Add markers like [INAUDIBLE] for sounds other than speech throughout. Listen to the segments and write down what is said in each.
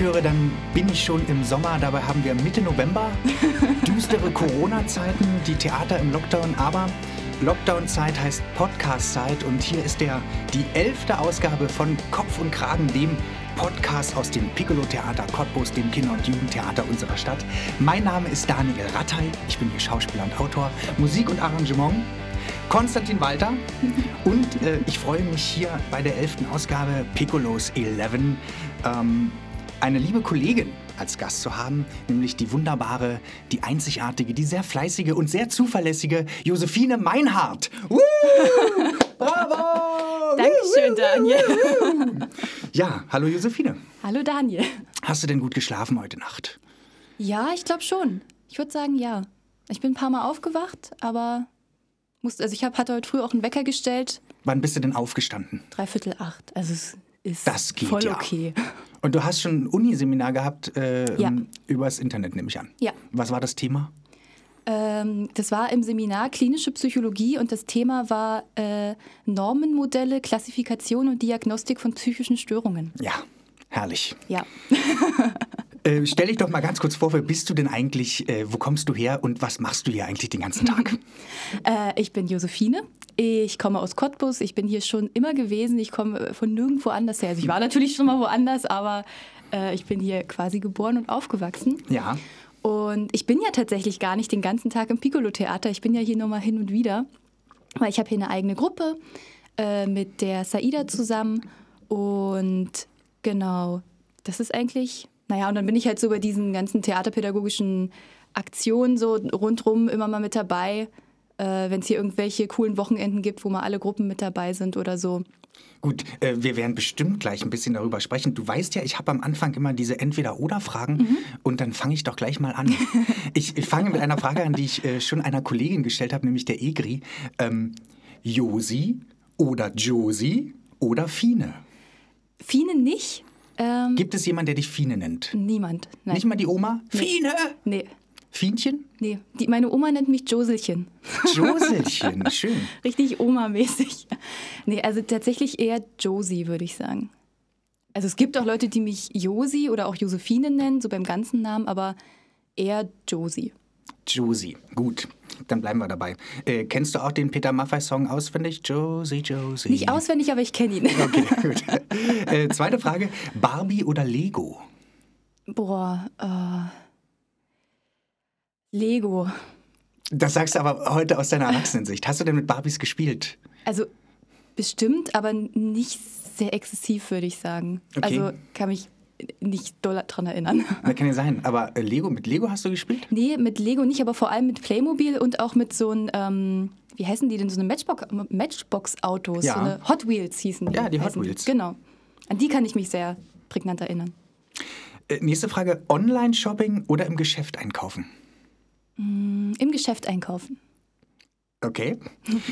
Ja, wenn ich diese Musik höre, dann bin ich schon im Sommer. Dabei haben wir Mitte November, [LAUGHS] düstere Corona-Zeiten, die Theater im Lockdown, aber Lockdown-Zeit heißt Podcast-Zeit und hier ist der, die elfte Ausgabe von Kopf und Kragen, dem Podcast aus dem Piccolo-Theater Cottbus, dem Kinder- und Jugendtheater unserer Stadt. Mein Name ist Daniel Rattay, ich bin hier Schauspieler und Autor, Musik und Arrangement. Konstantin Walter [LAUGHS] und äh, ich freue mich hier bei der elften Ausgabe Piccolos 11 ähm, eine liebe Kollegin als Gast zu haben, nämlich die wunderbare, die einzigartige, die sehr fleißige und sehr zuverlässige Josephine Meinhardt. Uh, [LAUGHS] bravo! Dankeschön, Daniel. [LAUGHS] Ja, hallo Josephine. Hallo, Daniel. Hast du denn gut geschlafen heute Nacht? Ja, ich glaube schon. Ich würde sagen, ja. Ich bin ein paar Mal aufgewacht, aber musste, also ich hab, hatte heute früh auch einen Wecker gestellt. Wann bist du denn aufgestanden? Dreiviertel acht. Also es ist Das geht voll ja. okay. Und du hast schon ein Uniseminar gehabt äh, Ja. übers Internet, nehme ich an. Ja. Was war das Thema? Ähm, das war im Seminar Klinische Psychologie und das Thema war äh, Normenmodelle, Klassifikation und Diagnostik von psychischen Störungen. Ja, herrlich. Ja. [LAUGHS] Äh, stell dich doch mal ganz kurz vor, wer bist du denn eigentlich, äh, wo kommst du her und was machst du hier eigentlich den ganzen Tag? [LAUGHS] Äh, ich bin Josephine. Ich komme aus Cottbus. Ich bin hier schon immer gewesen. Ich komme von nirgendwo anders her. Also ich war natürlich schon mal woanders, aber äh, ich bin hier quasi geboren und aufgewachsen. ja. Und ich bin ja tatsächlich gar nicht den ganzen Tag im Piccolo-Theater. Ich bin ja hier nur mal hin und wieder. Weil ich habe hier eine eigene Gruppe äh, mit der Saida zusammen. Und genau, das ist eigentlich, naja, und dann bin ich halt so bei diesen ganzen theaterpädagogischen Aktionen so rundrum immer mal mit dabei. Äh, Wenn es hier irgendwelche coolen Wochenenden gibt, wo mal alle Gruppen mit dabei sind oder so. Gut, äh, wir werden bestimmt gleich ein bisschen darüber sprechen. Du weißt ja, ich habe am Anfang immer diese Entweder-Oder-Fragen Mhm. und dann fange ich doch gleich mal an. [LAUGHS] ich, ich fange mit einer Frage an, die ich äh, schon einer Kollegin gestellt habe, nämlich der Egri. Ähm, Josi oder Josi oder Fine? Fine nicht. Ähm, Gibt es jemanden, der dich Fine nennt? niemand. Nein. Nicht mal die Oma? Fine! Nee. Fienchen? Nee, die, meine Oma nennt mich Joselchen. Joselchen, [LAUGHS] schön. Richtig Oma-mäßig. Nee, also tatsächlich eher Josie, würde ich sagen. Also es gibt auch Leute, die mich Josi oder auch Josephine nennen, so beim ganzen Namen, aber eher Josie. Josie, gut, dann bleiben wir dabei. Äh, kennst du auch den Peter Maffay-Song auswendig? Josie, Josie. Nicht auswendig, aber ich kenne ihn. [LAUGHS] Okay, gut. äh, zweite Frage: Barbie oder Lego? Boah, äh, Lego. Das sagst du aber heute aus deiner Erwachsenensicht. Hast du denn mit Barbies gespielt? Also bestimmt, aber nicht sehr exzessiv, würde ich sagen. Okay. Also kann mich nicht doll dran erinnern. Das [LAUGHS] kann ja sein. Aber äh, Lego, mit Lego hast du gespielt? Nee, mit Lego nicht, aber vor allem mit Playmobil und auch mit so ein, ähm, wie heißen die denn, so eine Matchbox- Matchbox-Autos, Ja. so eine Hot Wheels hießen die. Ja, die Hot Wheels. Genau. An die kann ich mich sehr prägnant erinnern. Äh, nächste Frage: Online-Shopping oder im Geschäft einkaufen? Im Geschäft einkaufen. Okay.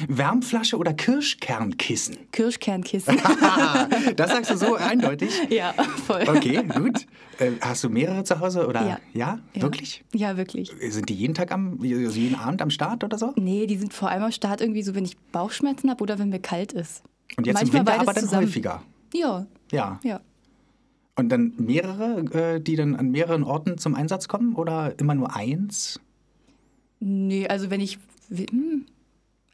Wärmflasche oder Kirschkernkissen? [LAUGHS] Kirschkernkissen. [LAUGHS] das sagst du so eindeutig. ja, voll. Okay, gut. Äh, hast du mehrere zu Hause oder? Ja. Ja, Ja. wirklich? Ja, wirklich. Sind die jeden Tag am, also jeden Abend am Start oder so? Nee, die sind vor allem am Start irgendwie so, wenn ich Bauchschmerzen habe oder wenn mir kalt ist. Und jetzt Manchmal im Winter aber dann zusammen. häufiger. Ja, Ja. ja. Und dann mehrere, äh, die dann an mehreren Orten zum Einsatz kommen oder immer nur eins? Nee, also wenn ich. hm.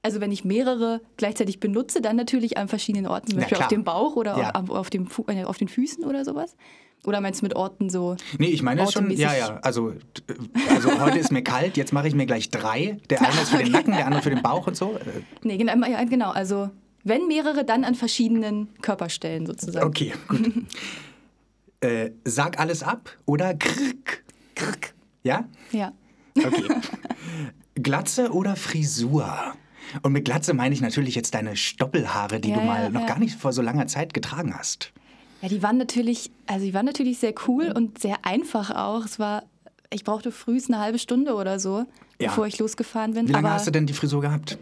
Also wenn ich mehrere gleichzeitig benutze, dann natürlich an verschiedenen Orten, zum Beispiel auf dem Bauch oder Ja. auf, auf, dem Fu äh, auf den Füßen oder sowas. Oder meinst du mit Orten so? Nee, ich meine schon, ja, ja. Also, also heute ist mir kalt, jetzt mache ich mir gleich drei. Der eine ist für den [LAUGHS] Nacken, der andere für den Bauch und so. Äh, Nee, genau, ja, genau. Also wenn mehrere, dann an verschiedenen Körperstellen sozusagen. Okay, gut. [LAUGHS] äh, sag alles ab oder krrk? Krrk. Ja? Ja. Okay. [LAUGHS] Glatze oder Frisur? Und mit Glatze meine ich natürlich jetzt deine Stoppelhaare, die Ja, du mal ja, noch ja. gar nicht vor so langer Zeit getragen hast. Ja, die waren natürlich, also die waren natürlich sehr cool und sehr einfach auch. Es war, ich brauchte frühst eine halbe Stunde oder so, bevor ich losgefahren bin. Wie lange Aber hast du denn die Frisur gehabt?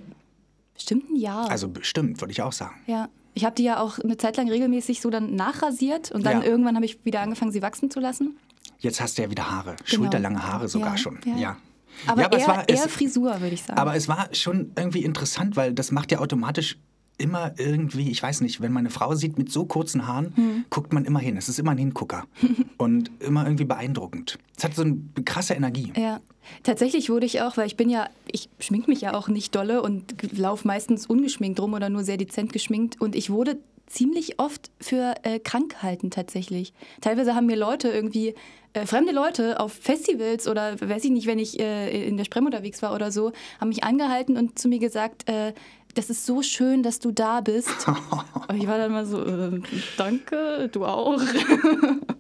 bestimmt ein Jahr. Also bestimmt, würde ich auch sagen. Ja. Ich habe die ja auch eine Zeit lang regelmäßig so dann nachrasiert und dann irgendwann habe ich wieder angefangen, sie wachsen zu lassen. Jetzt hast du ja wieder Haare, schulterlange Haare sogar Genau. Schon. ja. Aber, ja, aber eher, es war, eher es, Frisur, würde ich sagen. aber es war schon irgendwie interessant, weil das macht ja automatisch immer irgendwie, ich weiß nicht, wenn man eine Frau sieht mit so kurzen Haaren, Hm. guckt man immer hin. Es ist immer ein Hingucker. [LAUGHS] und immer irgendwie beeindruckend. Es hat so eine krasse Energie. Ja, tatsächlich wurde ich auch, weil ich bin ja, ich schmink mich ja auch nicht dolle und laufe meistens ungeschminkt rum oder nur sehr dezent geschminkt. Und ich wurde ziemlich oft für äh, krank gehalten tatsächlich. Teilweise haben mir Leute irgendwie, äh, fremde Leute auf Festivals oder weiß ich nicht, wenn ich äh, in der Sprem unterwegs war oder so, haben mich angehalten und zu mir gesagt, äh, das ist so schön, dass du da bist. [LAUGHS] und ich war dann mal so, äh, danke, du auch.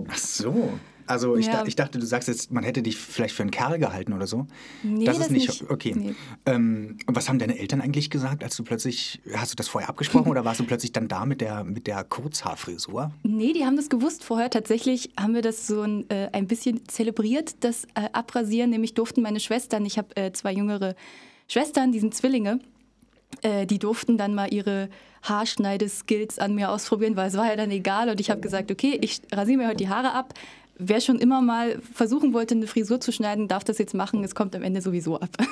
Ach so. Also ich, Ja. da, ich dachte, du sagst jetzt, man hätte dich vielleicht für einen Kerl gehalten oder so. Nee, das ist das nicht, nicht. okay. Nee. Ähm, und was haben deine Eltern eigentlich gesagt, als du plötzlich, hast du das vorher abgesprochen [LAUGHS] oder warst du plötzlich dann da mit der, mit der Kurzhaarfrisur? Nee, die haben das gewusst vorher. Tatsächlich haben wir das so ein, äh, ein bisschen zelebriert, das äh, Abrasieren. Nämlich durften meine Schwestern, ich habe äh, zwei jüngere Schwestern, die sind Zwillinge, äh, die durften dann mal ihre Haarschneideskills an mir ausprobieren, weil es war ja dann egal. Und ich habe gesagt, okay, ich rasiere mir heute die Haare ab. Wer schon immer mal versuchen wollte, eine Frisur zu schneiden, darf das jetzt machen. Es kommt am Ende sowieso ab. [LAUGHS]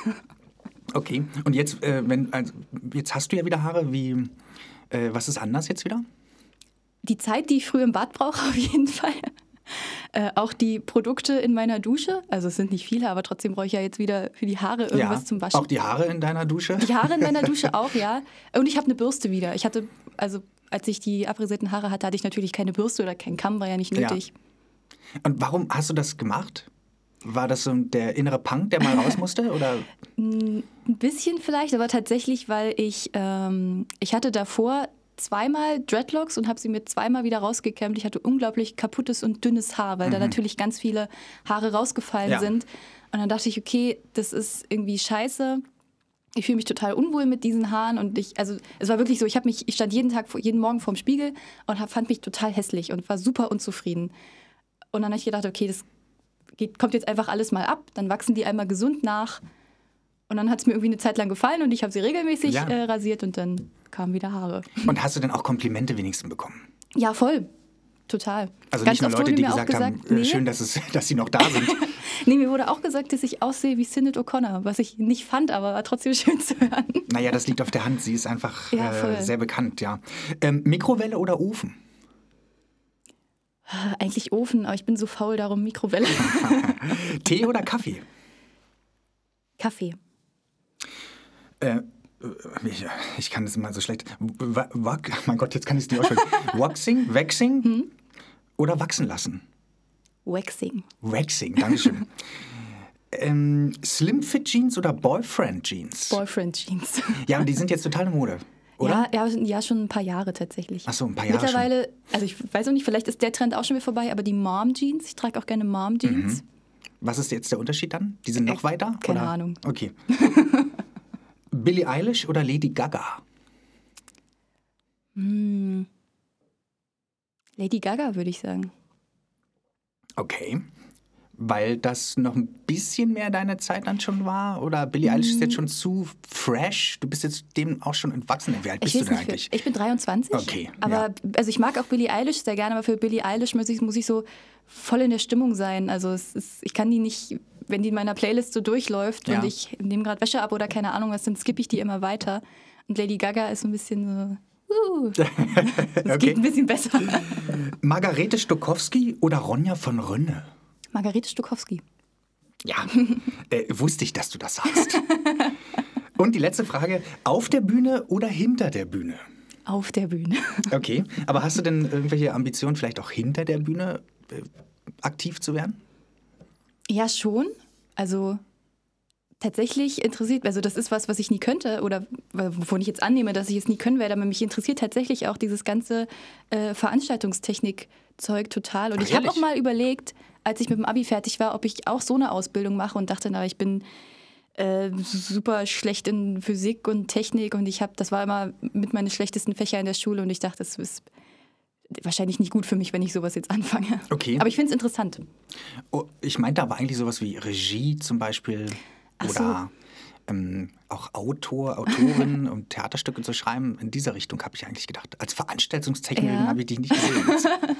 Okay. Und jetzt, äh, wenn, also, jetzt hast du ja wieder Haare. Wie, äh, was ist anders jetzt wieder? die Zeit, die ich früher im Bad brauche, [LAUGHS] auf jeden Fall. Äh, auch die Produkte in meiner Dusche. Also es sind nicht viele, aber trotzdem brauche ich ja jetzt wieder für die Haare irgendwas ja. zum Waschen. Auch die Haare in deiner Dusche? Die Haare in meiner Dusche [LAUGHS] auch, ja. Und ich habe eine Bürste wieder. Ich hatte, also als ich die abrasierten Haare hatte, hatte ich natürlich keine Bürste oder kein Kamm, war ja nicht Ja. Und warum hast du das gemacht? War das so der innere Punk, der mal raus musste? Oder? [LAUGHS] Ein bisschen vielleicht, aber tatsächlich, weil ich, ähm, ich hatte davor zweimal Dreadlocks und habe sie mir zweimal wieder rausgekämmt. Ich hatte unglaublich kaputtes und dünnes Haar, weil da natürlich ganz viele Haare rausgefallen Ja. sind. Und dann dachte ich, okay, das ist irgendwie scheiße. Ich fühle mich total unwohl mit diesen Haaren und ich, also es war wirklich so, ich habe mich, ich stand jeden Tag, vor- jeden Morgen vorm Spiegel und hab, fand mich total hässlich und war super unzufrieden. Und dann habe ich gedacht, okay, das geht, kommt jetzt einfach alles mal ab, dann wachsen die einmal gesund nach. Und dann hat es mir irgendwie eine Zeit lang gefallen und ich habe sie regelmäßig Ja. äh, rasiert und dann kamen wieder Haare. Und hast du denn auch Komplimente wenigstens bekommen? Ja, voll. Total. Also Ganz nicht nur Leute, die auch gesagt, haben, äh, nee, schön, dass, es, [LAUGHS] dass sie noch da sind. [LAUGHS] nee, mir wurde auch gesagt, dass ich aussehe wie Sinead O'Connor, was ich nicht fand, aber war trotzdem [LAUGHS] schön zu hören. naja, das liegt auf der Hand. Sie ist einfach Ja, äh, sehr bekannt, ja. Ähm, Mikrowelle oder Ofen? Eigentlich Ofen, aber ich bin so faul, darum Mikrowelle. [LAUGHS] Tee oder Kaffee? Kaffee. Äh, ich, ich kann das immer so schlecht. Wak, mein Gott, jetzt kann ich es nicht aussprechen. [LAUGHS] Waxing, Waxing Hm? oder wachsen lassen? Waxing. Waxing, Dankeschön. [LAUGHS] ähm, Slim Fit Jeans oder Boyfriend Jeans? Boyfriend Jeans. ja, und die sind jetzt total in Mode, oder? Ja, ja, ja, schon ein paar Jahre tatsächlich. Ach so, ein paar Jahre Mittlerweile, also ich weiß auch nicht, vielleicht ist der Trend auch schon wieder vorbei, aber die Mom Jeans, ich trage auch gerne Mom Jeans. Was ist jetzt der Unterschied dann? Die sind noch Äh, weiter? keine oder? Ahnung. Okay. [LAUGHS] Billie Eilish oder Lady Gaga? Lady Gaga, würde ich sagen. Okay. Weil das noch ein bisschen mehr deine Zeit dann schon war? Oder Billie Eilish ist jetzt schon zu fresh? Du bist jetzt dem auch schon entwachsen. Wie alt bist du denn nicht, eigentlich? ich bin 23. Okay, Aber ja. also ich mag auch Billie Eilish sehr gerne, aber für Billie Eilish muss ich, muss ich so voll in der Stimmung sein. Also es ist, ich kann die nicht, wenn die in meiner Playlist so durchläuft Ja. und ich nehme gerade Wäsche ab oder keine Ahnung was, dann skippe ich die immer weiter. Und Lady Gaga ist so ein bisschen so. Uh, [LAUGHS] das Okay. geht ein bisschen besser. Margarete Stokowski oder Ronja von Rönne? Margarete Stokowski. Ja, äh, wusste ich, dass du das sagst. [LAUGHS] Und die letzte Frage: Auf der Bühne oder hinter der Bühne? Auf der Bühne. [LAUGHS] Okay, aber hast du denn irgendwelche Ambitionen, vielleicht auch hinter der Bühne äh, aktiv zu werden? Ja, schon. Also tatsächlich interessiert, also das ist was, was ich nie könnte oder wovon ich jetzt annehme, dass ich es nie können werde, aber mich interessiert tatsächlich auch dieses ganze äh, Veranstaltungstechnik-Zeug total. Und Ach, ich habe auch mal überlegt, als ich mit dem Abi fertig war, ob ich auch so eine Ausbildung mache und dachte, na, ich bin äh, super schlecht in Physik und Technik und ich habe, das war immer mit meinen schlechtesten Fächer in der Schule und ich dachte, das ist wahrscheinlich nicht gut für mich, wenn ich sowas jetzt anfange. Okay. Aber ich finde es interessant. Oh, ich meinte aber eigentlich sowas wie Regie zum Beispiel Ach oder ähm, auch Autor, Autorin [LAUGHS] und Theaterstücke zu schreiben. In dieser Richtung habe ich eigentlich gedacht. Als Veranstaltungstechnikerin Ja. habe ich dich nicht gesehen. [LAUGHS]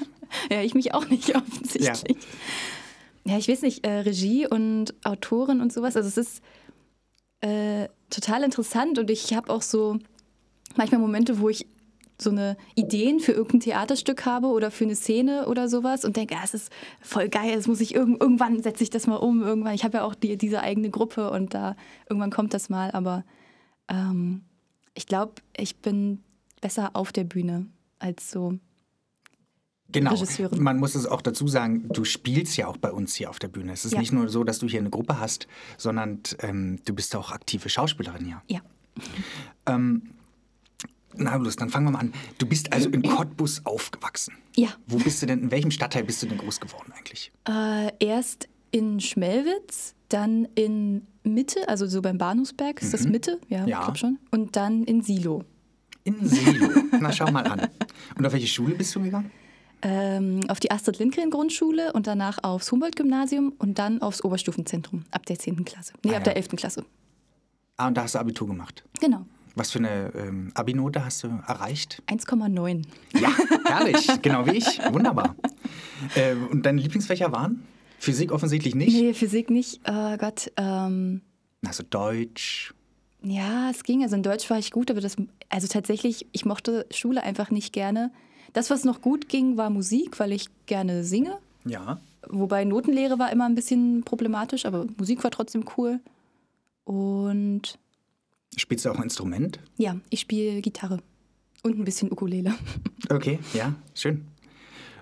Ja, ich mich auch nicht [LAUGHS] offensichtlich. Ja, ich weiß nicht, äh, Regie und Autorin und sowas. Also es ist äh, total interessant und ich habe auch so manchmal Momente, wo ich so eine Ideen für irgendein Theaterstück habe oder für eine Szene oder sowas und denke, ja, es ist voll geil, das muss ich irg irgendwann setze ich das mal um, irgendwann. Ich habe ja auch die, diese eigene Gruppe und da irgendwann kommt das mal, aber ähm, ich glaube, ich bin besser auf der Bühne als so Genau. Regisseurin. Man muss es auch dazu sagen, du spielst ja auch bei uns hier auf der Bühne. Es ist Ja. nicht nur so, dass du hier eine Gruppe hast, sondern ähm, du bist auch aktive Schauspielerin hier. Ja. Na los, dann fangen wir mal an. Du bist also in Cottbus aufgewachsen. Ja. Wo bist du denn, in welchem Stadtteil bist du denn groß geworden eigentlich? Äh, erst in Schmelwitz, dann in Mitte, also so beim Bahnhofsberg, ist das Mitte? Ja, Mhm. Ja. ich glaube schon. Und dann in Silo. In Silo. Na, schau mal an. Und auf welche Schule bist du gegangen? Ähm, auf die Astrid Lindgren Grundschule und danach aufs Humboldt-Gymnasium und dann aufs Oberstufenzentrum ab der 10. Klasse. Nee, Ah, ab ja. der 11. Klasse. Ah, und da hast du Abitur gemacht. Genau. Was für eine ähm, Abi-Note hast du erreicht? 1,9. Ja, [LAUGHS] herrlich. genau wie ich. Wunderbar. Äh, und deine Lieblingsfächer waren? Physik offensichtlich nicht. Nee, Physik nicht. Oh Gott. Ähm, Also Deutsch. ja, es ging. Also in Deutsch war ich gut, aber das, also tatsächlich, ich mochte Schule einfach nicht gerne. Das, was noch gut ging, war Musik, weil ich gerne singe. Ja. Wobei Notenlehre war immer ein bisschen problematisch, aber Musik war trotzdem cool. Und Spielst du auch ein Instrument? ja, ich spiele Gitarre und ein bisschen Ukulele. [LAUGHS] Okay, ja, schön.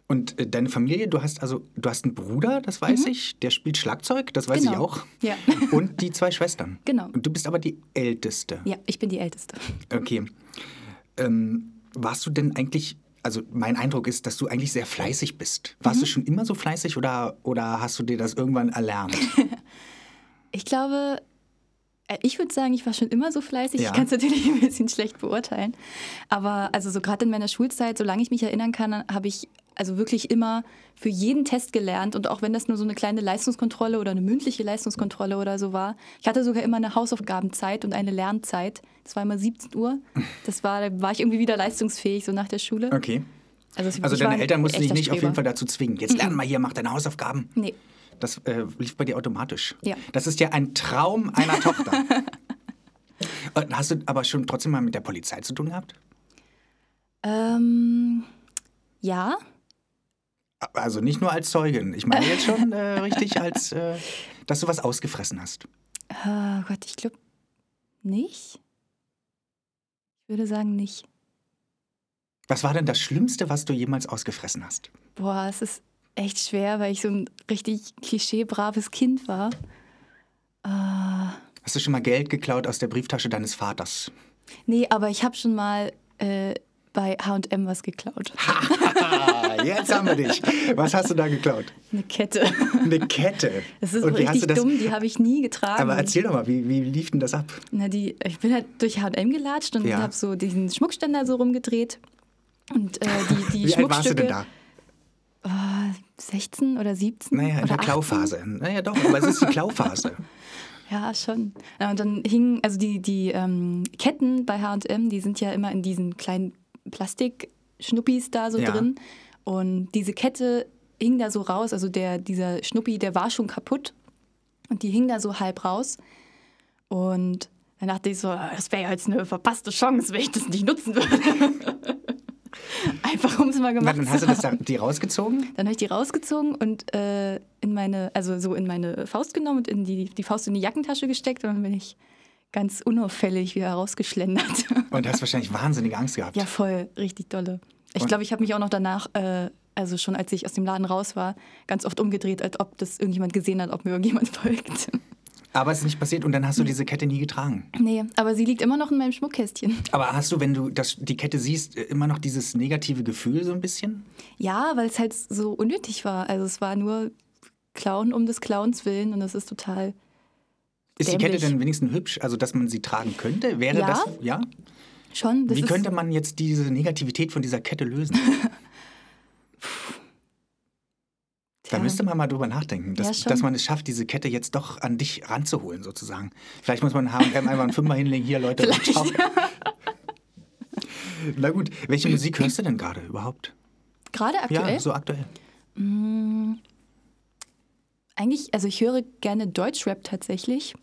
Und äh, deine Familie, du hast also, du hast einen Bruder, das weiß ich, der spielt Schlagzeug, das weiß ich Mhm. Genau. auch. Ja. [LAUGHS] Und die zwei Schwestern. Genau. Und du bist aber die Älteste. Ja, ich bin die Älteste. Okay. Ähm, warst du denn eigentlich, also mein Eindruck ist, dass du eigentlich sehr fleißig bist. Warst Mhm. du schon immer so fleißig oder, oder hast du dir das irgendwann erlernt? [LAUGHS] Ich glaube, ich würde sagen, ich war schon immer so fleißig. Ja. Ich kann es natürlich [LAUGHS] ein bisschen schlecht beurteilen. Aber also so gerade in meiner Schulzeit, solange ich mich erinnern kann, habe ich also wirklich immer für jeden Test gelernt. Und auch wenn das nur so eine kleine Leistungskontrolle oder eine mündliche Leistungskontrolle oder so war. Ich hatte sogar immer eine Hausaufgabenzeit und eine Lernzeit. Das war immer 17 Uhr. Das war, da war ich irgendwie wieder leistungsfähig, so nach der Schule. Okay. Also, Also deine ein Eltern mussten dich nicht auf jeden Streber. Fall dazu zwingen. Jetzt lern mal hier, mach deine Hausaufgaben. Nee. Das äh, lief bei dir automatisch. Ja. Das ist ja ein Traum einer [LAUGHS] Tochter. Und hast du aber schon trotzdem mal mit der Polizei zu tun gehabt? Ähm, ja. Also nicht nur als Zeugin. Ich meine jetzt schon äh, [LAUGHS] richtig als, äh, dass du was ausgefressen hast. Oh Gott, ich glaube nicht. Ich würde sagen nicht. Was war denn das Schlimmste, was du jemals ausgefressen hast? Boah, es ist echt schwer, weil ich so ein richtig klischeebraves Kind war. Äh, Hast du schon mal Geld geklaut aus der Brieftasche deines Vaters? nee, aber ich habe schon mal äh, bei H&M was geklaut. [LAUGHS] Jetzt haben wir dich. Was hast du da geklaut? Eine Kette. Eine Kette. Das ist Und wie hast richtig du das? dumm, die habe ich nie getragen. Aber erzähl doch mal, wie, wie lief denn das ab? Na, die, ich bin halt durch H&M gelatscht und Ja. habe so diesen Schmuckständer so rumgedreht. Und äh, die, die Wie alt warst du Schmuckstücke... denn da? Oh, 16 oder 17? Naja, in oder der 18? Klauphase. Naja, doch, aber es ist die Klauphase. [LAUGHS] Ja, schon. Ja, und dann hingen, also die, die ähm, Ketten bei HM, die sind ja immer in diesen kleinen Plastikschnuppis da so Ja. drin. Und diese Kette hing da so raus, also der, dieser Schnuppi, der war schon kaputt. Und die hing da so halb raus. Und dann dachte ich so, "Ah, das wäre ja jetzt eine verpasste Chance, wenn ich das nicht nutzen würde. [LAUGHS] Einfach um es mal Na, gemacht dann zu hast du das da, die rausgezogen? Dann habe ich die rausgezogen und äh, in meine, also so in meine Faust genommen und in die, die Faust in die Jackentasche gesteckt und dann bin ich ganz unauffällig wieder rausgeschlendert. [LAUGHS] Und hast wahrscheinlich wahnsinnige Angst gehabt. ja, voll, richtig dolle. Ich glaube, ich habe mich auch noch danach, äh, also schon als ich aus dem Laden raus war, ganz oft umgedreht, als ob das irgendjemand gesehen hat, ob mir irgendjemand [LAUGHS] folgt. Aber es ist nicht passiert und dann hast du diese Kette nie getragen. nee, aber sie liegt immer noch in meinem Schmuckkästchen. Aber hast du, wenn du das, die Kette siehst, äh, immer noch dieses negative Gefühl so ein bisschen? Ja, weil es halt so unnötig war. Also es war nur Klauen um des Clowns willen und das ist total Ist die Dämlich. Kette denn wenigstens hübsch, also dass man sie tragen könnte? Wäre Ja, das, ja? schon. Das Wie könnte man jetzt diese Negativität von dieser Kette lösen? [LAUGHS] Da Tja. müsste man mal drüber nachdenken, dass, Ja, dass man es schafft, diese Kette jetzt doch an dich ranzuholen, sozusagen. Vielleicht muss man H&M einfach einen Fünfer hinlegen, hier Leute. [LAUGHS] Na gut, welche Musik hörst du denn gerade überhaupt? Gerade aktuell? Ja, so aktuell. Eigentlich, also ich höre gerne Deutschrap tatsächlich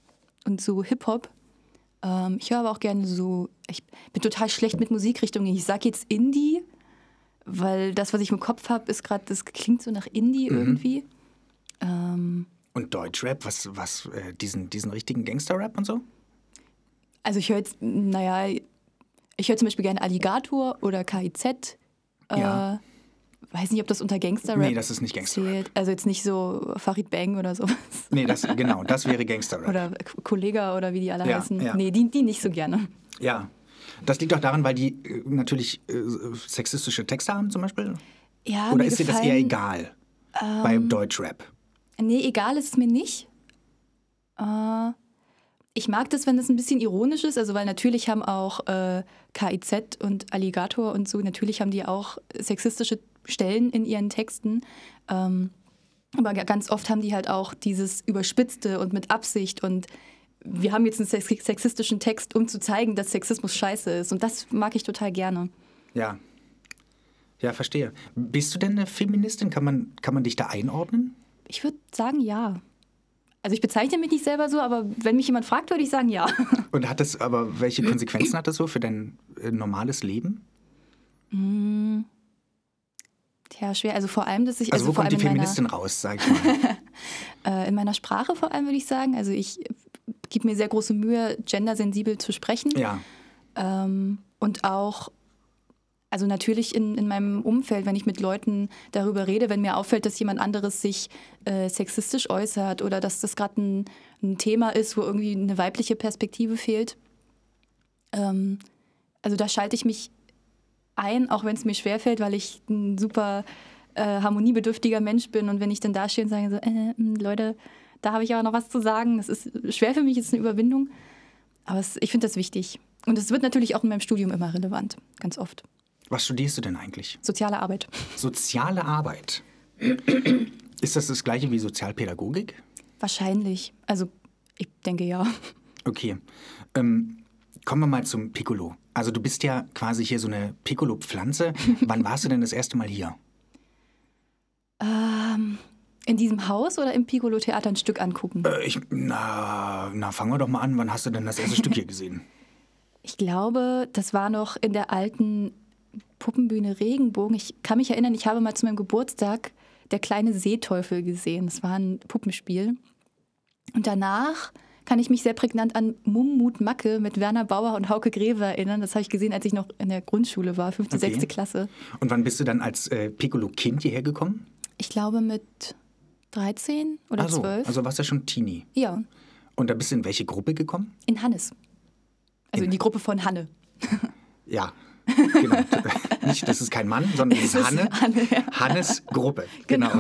und so Hip-Hop. Ähm, ich höre aber auch gerne so, ich bin total schlecht mit Musikrichtungen. Ich sage jetzt Indie, weil das, was ich im Kopf habe, ist gerade, das klingt so nach Indie Mhm. irgendwie. Ähm, Und Deutschrap, was, was, äh, diesen, diesen richtigen Gangster-Rap und so? also ich höre jetzt, naja, ich höre zum Beispiel gerne Alligator oder KIZ. Äh, Ja. Weiß nicht, ob das unter Gangster-Rap Nee, das ist nicht Gangster-Rap. zählt. Also jetzt nicht so Farid Bang oder sowas. Nee, das, genau, das wäre Gangster-Rap. Oder Kollega oder wie die alle Ja, heißen. ja. Nee, die, die nicht so gerne. Ja. Das liegt auch daran, weil die äh, natürlich äh, sexistische Texte haben zum Beispiel? Ja, Oder ist dir das gefallen- eher egal bei Deutschrap? Nee, egal ist es mir nicht. Äh, ich mag das, wenn es ein bisschen ironisch ist, also weil natürlich haben auch äh, KIZ und Alligator und so, natürlich haben die auch sexistische Stellen in ihren Texten. Ähm, aber ga- ganz oft haben die halt auch dieses Überspitzte und mit Absicht und wir haben jetzt einen sex sexistischen Text, um zu zeigen, dass Sexismus scheiße ist. Und das mag ich total gerne. Ja. Ja, verstehe. Bist du denn eine Feministin? Kann man, kann man dich da einordnen? Ich würde sagen, ja. Also ich bezeichne mich nicht selber so, aber wenn mich jemand fragt, würde ich sagen, ja. [LAUGHS] Und hat das aber, welche Konsequenzen hat das so für dein äh, normales Leben? Tja, schwer. Also vor allem, dass ich Also, also, wo kommt die in meiner, Feministin raus, sag ich mal? [LAUGHS] äh, in meiner Sprache vor allem würde ich sagen. Also ich gebe mir sehr große Mühe, gendersensibel zu sprechen. ja. Ähm, und auch, also natürlich in, in meinem Umfeld, wenn ich mit Leuten darüber rede, wenn mir auffällt, dass jemand anderes sich äh, sexistisch äußert oder dass das gerade ein, ein Thema ist, wo irgendwie eine weibliche Perspektive fehlt. Ähm, also da schalte ich mich ein, auch wenn es mir schwerfällt, weil ich ein super äh, harmoniebedürftiger Mensch bin. Und wenn ich dann da stehe und sage so, äh, mh, Leute, da habe ich aber noch was zu sagen. Das ist schwer für mich, ist eine Überwindung. Aber es, ich finde das wichtig. Und es wird natürlich auch in meinem Studium immer relevant, ganz oft. Was studierst du denn eigentlich? Soziale Arbeit. Soziale Arbeit. Ist das das gleiche wie Sozialpädagogik? Wahrscheinlich. Also ich denke ja. Okay. Ähm, kommen wir mal zum Piccolo. Also du bist ja quasi hier so eine Piccolo-Pflanze. [LAUGHS] Wann warst du denn das erste Mal hier? Ähm, in diesem Haus oder im Piccolo-Theater ein Stück angucken? Äh, ich, na, na, fangen wir doch mal an. Wann hast du denn das erste Stück hier gesehen? [LAUGHS] Ich glaube, das war noch in der alten Puppenbühne Regenbogen. Ich kann mich erinnern, ich habe mal zu meinem Geburtstag der kleine Seeteufel gesehen. Das war ein Puppenspiel. Und danach kann ich mich sehr prägnant an Mummut Macke mit Werner Bauer und Hauke Greve erinnern. Das habe ich gesehen, als ich noch in der Grundschule war, fünfte, Okay. sechste Klasse. Und wann bist du dann als äh, Piccolo-Kind hierher gekommen? Ich glaube mit 13 oder Ach so, 12. also warst du ja schon Teenie. ja, Und da bist du in welche Gruppe gekommen? in Hannes. Also in die Gruppe von Hanne. [LAUGHS] Ja, genau. [LAUGHS] Nicht, das ist kein Mann, sondern das ist Hanne. Hanne, ja. Hannes Gruppe, [LAUGHS] genau.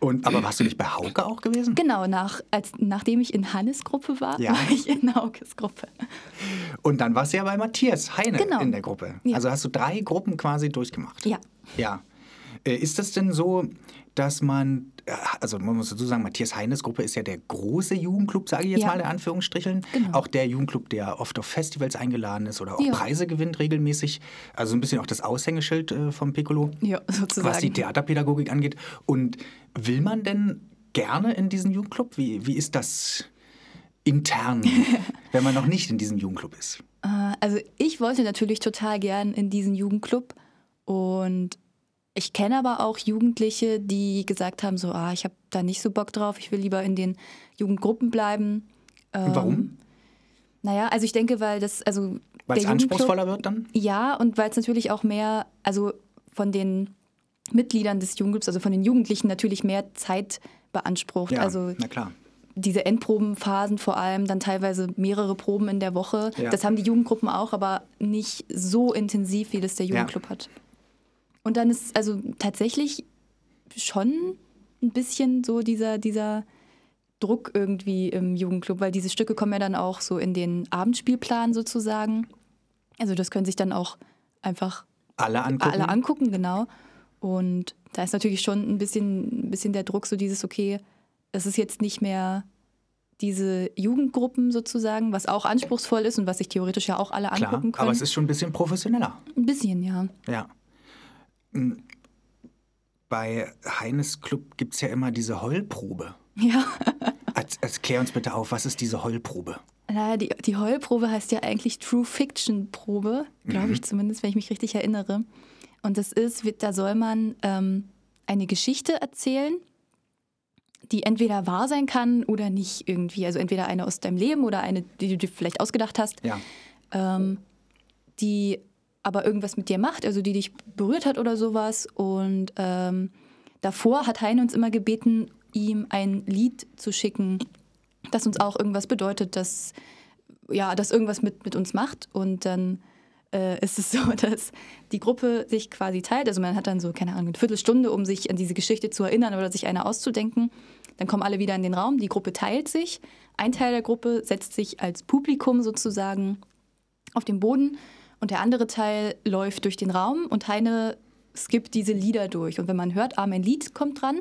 Und, aber warst du nicht bei Hauke auch gewesen? Genau, nach, als, nachdem ich in Hannes Gruppe war, Ja. war ich in Haukes Gruppe. Und dann warst du ja bei Matthias Heine Genau. in der Gruppe. Ja. Also hast du drei Gruppen quasi durchgemacht. Ja. Ja. Äh, Ist das denn so, dass man, äh, also man muss dazu sagen, Matthias Heines Gruppe ist ja der große Jugendclub, sage ich jetzt Ja. mal in Anführungsstrichen. Genau. Auch der Jugendclub, der oft auf Festivals eingeladen ist oder auch Ja. Preise gewinnt regelmäßig. Also ein bisschen auch das Aushängeschild äh, vom Piccolo, Ja, was die Theaterpädagogik angeht. Und will man denn gerne in diesen Jugendclub? Wie, wie ist das intern, [LAUGHS] wenn man noch nicht in diesem Jugendclub ist? Also ich wollte natürlich total gern in diesen Jugendclub und ich kenne aber auch Jugendliche, die gesagt haben, so, ah, ich habe da nicht so Bock drauf, ich will lieber in den Jugendgruppen bleiben. Ähm, Warum? Naja, also ich denke, weil das, also Weil es anspruchsvoller wird dann? Ja, und weil es natürlich auch mehr, also von den Mitgliedern des Jugendclubs, also von den Jugendlichen natürlich mehr Zeit beansprucht. Ja, Also na klar. diese Endprobenphasen vor allem, dann teilweise mehrere Proben in der Woche. Ja. Das haben die Jugendgruppen auch, aber nicht so intensiv, wie das der Jugendclub hat. Und dann ist also tatsächlich schon ein bisschen so dieser, dieser Druck irgendwie im Jugendclub, weil diese Stücke kommen ja dann auch so in den Abendspielplan sozusagen. Also das können sich dann auch einfach Alle angucken. alle angucken, genau. Und da ist natürlich schon ein bisschen, ein bisschen der Druck, so dieses, okay, es ist jetzt nicht mehr diese Jugendgruppen sozusagen, was auch anspruchsvoll ist und was sich theoretisch ja auch alle Klar, angucken können. aber es ist schon ein bisschen professioneller. ein bisschen, ja. Ja. Bei Heines Club gibt es ja immer diese Heulprobe. Ja. Erklär uns bitte auf, was ist diese Heulprobe? Naja, die, die Heulprobe heißt ja eigentlich True Fiction Probe, glaube ich zumindest, wenn ich mich richtig erinnere. Und das ist, da soll man ähm, eine Geschichte erzählen, die entweder wahr sein kann oder nicht irgendwie. Also entweder eine aus deinem Leben oder eine, die du dir vielleicht ausgedacht hast, Ja. ähm, die aber irgendwas mit dir macht, also die dich berührt hat oder sowas. Und ähm, davor hat Heine uns immer gebeten, ihm ein Lied zu schicken, das uns auch irgendwas bedeutet, das, ja, das irgendwas mit, mit uns macht. Und dann äh, ist es so, [LAUGHS] dass die Gruppe sich quasi teilt. Also man hat dann so, keine Ahnung, eine Viertelstunde, um sich an diese Geschichte zu erinnern oder sich eine auszudenken. Dann kommen alle wieder in den Raum, die Gruppe teilt sich. Ein Teil der Gruppe setzt sich als Publikum sozusagen auf den Boden und der andere Teil läuft durch den Raum und Heine skippt diese Lieder durch. Und wenn man hört, ah, mein Lied kommt dran,